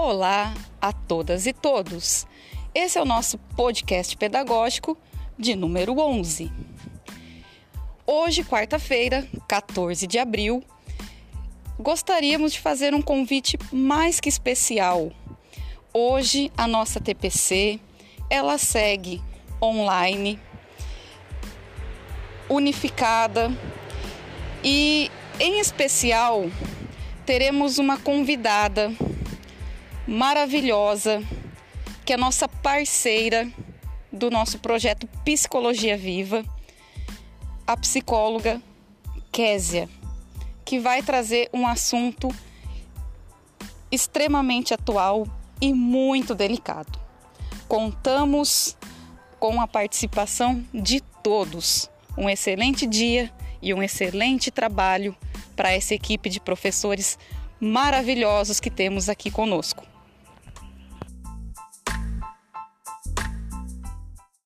Olá a todas e todos. Esse é o nosso podcast pedagógico de número 11. Hoje, quarta-feira, 14 de abril, gostaríamos de fazer um convite mais que especial. Hoje, a nossa TPC, ela segue online, unificada e, em especial, teremos uma convidada maravilhosa, que é nossa parceira do nosso projeto Psicologia Viva, a psicóloga Késia, que vai trazer um assunto extremamente atual e muito delicado. Contamos com a participação de todos. Um excelente dia e um excelente trabalho para essa equipe de professores maravilhosos que temos aqui conosco.